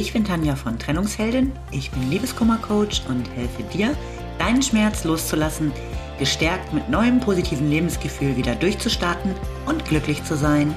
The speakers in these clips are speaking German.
Ich bin Tanja von Trennungsheldin, ich bin Liebeskummercoach und helfe dir, deinen Schmerz loszulassen, gestärkt mit neuem positiven Lebensgefühl wieder durchzustarten und glücklich zu sein.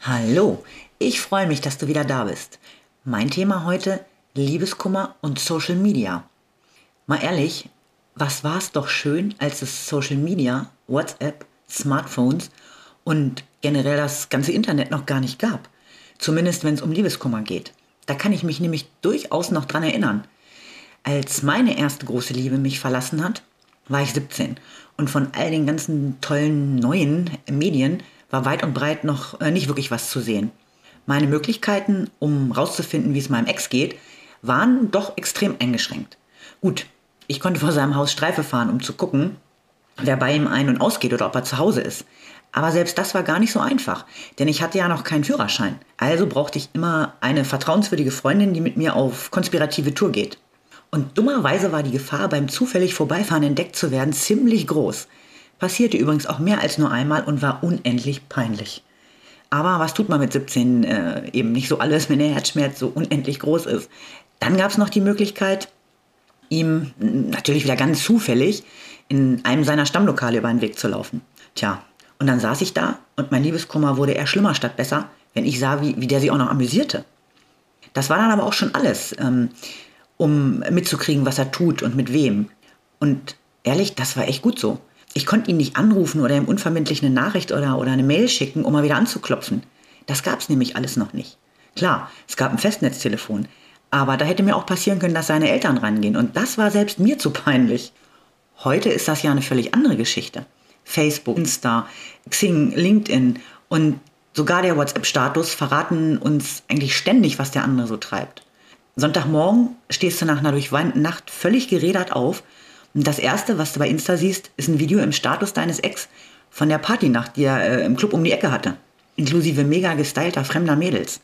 Hallo, ich freue mich, dass du wieder da bist. Mein Thema heute Liebeskummer und Social Media. Mal ehrlich, was war es doch schön, als es Social Media, WhatsApp, Smartphones und generell das ganze Internet noch gar nicht gab. Zumindest wenn es um Liebeskummer geht. Da kann ich mich nämlich durchaus noch dran erinnern. Als meine erste große Liebe mich verlassen hat, war ich 17 und von all den ganzen tollen neuen Medien war weit und breit noch äh, nicht wirklich was zu sehen. Meine Möglichkeiten, um rauszufinden, wie es meinem Ex geht, waren doch extrem eingeschränkt. Gut, ich konnte vor seinem Haus Streife fahren, um zu gucken, wer bei ihm ein- und ausgeht oder ob er zu Hause ist. Aber selbst das war gar nicht so einfach, denn ich hatte ja noch keinen Führerschein. Also brauchte ich immer eine vertrauenswürdige Freundin, die mit mir auf konspirative Tour geht. Und dummerweise war die Gefahr, beim zufällig Vorbeifahren entdeckt zu werden, ziemlich groß. Passierte übrigens auch mehr als nur einmal und war unendlich peinlich. Aber was tut man mit 17 äh, eben nicht so alles, wenn der Herzschmerz so unendlich groß ist? Dann gab es noch die Möglichkeit, ihm natürlich wieder ganz zufällig in einem seiner Stammlokale über den Weg zu laufen. Tja, und dann saß ich da und mein Liebeskummer wurde eher schlimmer statt besser, wenn ich sah, wie, wie der sich auch noch amüsierte. Das war dann aber auch schon alles, ähm, um mitzukriegen, was er tut und mit wem. Und ehrlich, das war echt gut so. Ich konnte ihn nicht anrufen oder ihm unverbindlich eine Nachricht oder, oder eine Mail schicken, um mal wieder anzuklopfen. Das gab es nämlich alles noch nicht. Klar, es gab ein Festnetztelefon, aber da hätte mir auch passieren können, dass seine Eltern rangehen. Und das war selbst mir zu peinlich. Heute ist das ja eine völlig andere Geschichte. Facebook, Insta, Xing, LinkedIn und sogar der WhatsApp-Status verraten uns eigentlich ständig, was der andere so treibt. Sonntagmorgen stehst du nach einer durchweinten Nacht völlig gerädert auf und das erste, was du bei Insta siehst, ist ein Video im Status deines Ex von der Partynacht, die er äh, im Club um die Ecke hatte, inklusive mega gestylter fremder Mädels.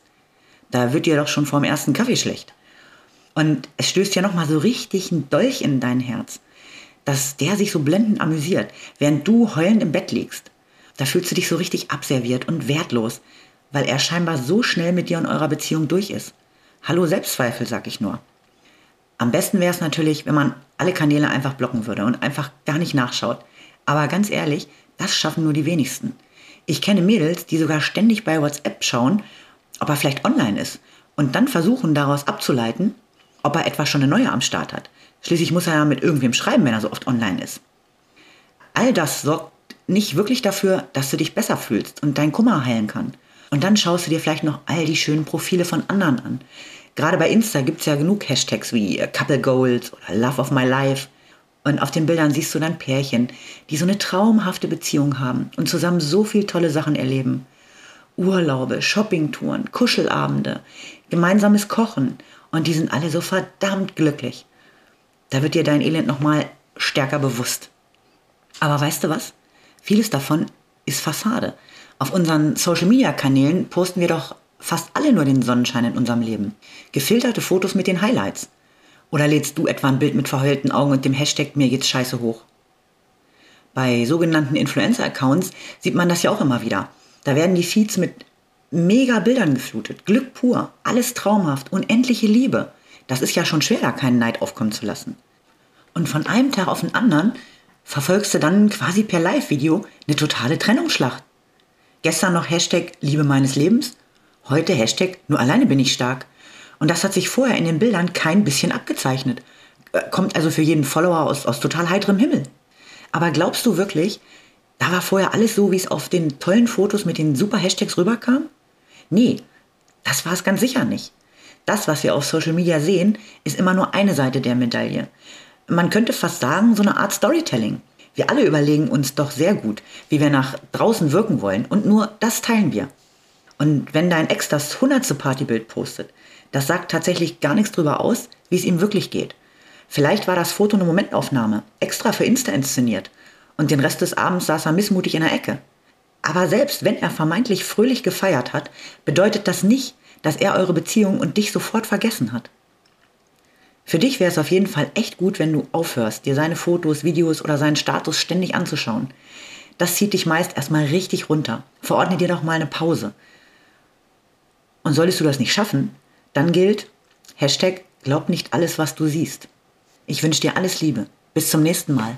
Da wird dir doch schon vorm ersten Kaffee schlecht. Und es stößt ja nochmal so richtig ein Dolch in dein Herz dass der sich so blendend amüsiert, während du heulend im Bett liegst. Da fühlst du dich so richtig abserviert und wertlos, weil er scheinbar so schnell mit dir und eurer Beziehung durch ist. Hallo Selbstzweifel, sag ich nur. Am besten wäre es natürlich, wenn man alle Kanäle einfach blocken würde und einfach gar nicht nachschaut. Aber ganz ehrlich, das schaffen nur die wenigsten. Ich kenne Mädels, die sogar ständig bei WhatsApp schauen, ob er vielleicht online ist und dann versuchen daraus abzuleiten, ob er etwa schon eine neue am Start hat. Schließlich muss er ja mit irgendwem schreiben, wenn er so oft online ist. All das sorgt nicht wirklich dafür, dass du dich besser fühlst und dein Kummer heilen kann. Und dann schaust du dir vielleicht noch all die schönen Profile von anderen an. Gerade bei Insta gibt es ja genug Hashtags wie äh, Couple Goals oder Love of My Life. Und auf den Bildern siehst du dann Pärchen, die so eine traumhafte Beziehung haben und zusammen so viel tolle Sachen erleben. Urlaube, Shoppingtouren, Kuschelabende, gemeinsames Kochen. Und die sind alle so verdammt glücklich. Da wird dir dein Elend nochmal stärker bewusst. Aber weißt du was? Vieles davon ist Fassade. Auf unseren Social-Media-Kanälen posten wir doch fast alle nur den Sonnenschein in unserem Leben. Gefilterte Fotos mit den Highlights. Oder lädst du etwa ein Bild mit verheulten Augen und dem Hashtag mir geht's scheiße hoch? Bei sogenannten Influencer-Accounts sieht man das ja auch immer wieder. Da werden die Feeds mit mega Bildern geflutet. Glück pur, alles traumhaft, unendliche Liebe. Das ist ja schon schwer, da keinen Neid aufkommen zu lassen. Und von einem Tag auf den anderen verfolgst du dann quasi per Live-Video eine totale Trennungsschlacht. Gestern noch Hashtag Liebe meines Lebens, heute Hashtag Nur alleine bin ich stark. Und das hat sich vorher in den Bildern kein bisschen abgezeichnet. Äh, kommt also für jeden Follower aus, aus total heiterem Himmel. Aber glaubst du wirklich, da war vorher alles so, wie es auf den tollen Fotos mit den super Hashtags rüberkam? Nee, das war es ganz sicher nicht. Das, was wir auf Social Media sehen, ist immer nur eine Seite der Medaille. Man könnte fast sagen, so eine Art Storytelling. Wir alle überlegen uns doch sehr gut, wie wir nach draußen wirken wollen und nur das teilen wir. Und wenn dein Ex das hundertste Partybild postet, das sagt tatsächlich gar nichts darüber aus, wie es ihm wirklich geht. Vielleicht war das Foto eine Momentaufnahme, extra für Insta inszeniert und den Rest des Abends saß er missmutig in der Ecke. Aber selbst wenn er vermeintlich fröhlich gefeiert hat, bedeutet das nicht, dass er eure Beziehung und dich sofort vergessen hat. Für dich wäre es auf jeden Fall echt gut, wenn du aufhörst, dir seine Fotos, Videos oder seinen Status ständig anzuschauen. Das zieht dich meist erstmal richtig runter. Verordne dir doch mal eine Pause. Und solltest du das nicht schaffen, dann gilt Hashtag glaub nicht alles, was du siehst. Ich wünsche dir alles Liebe. Bis zum nächsten Mal.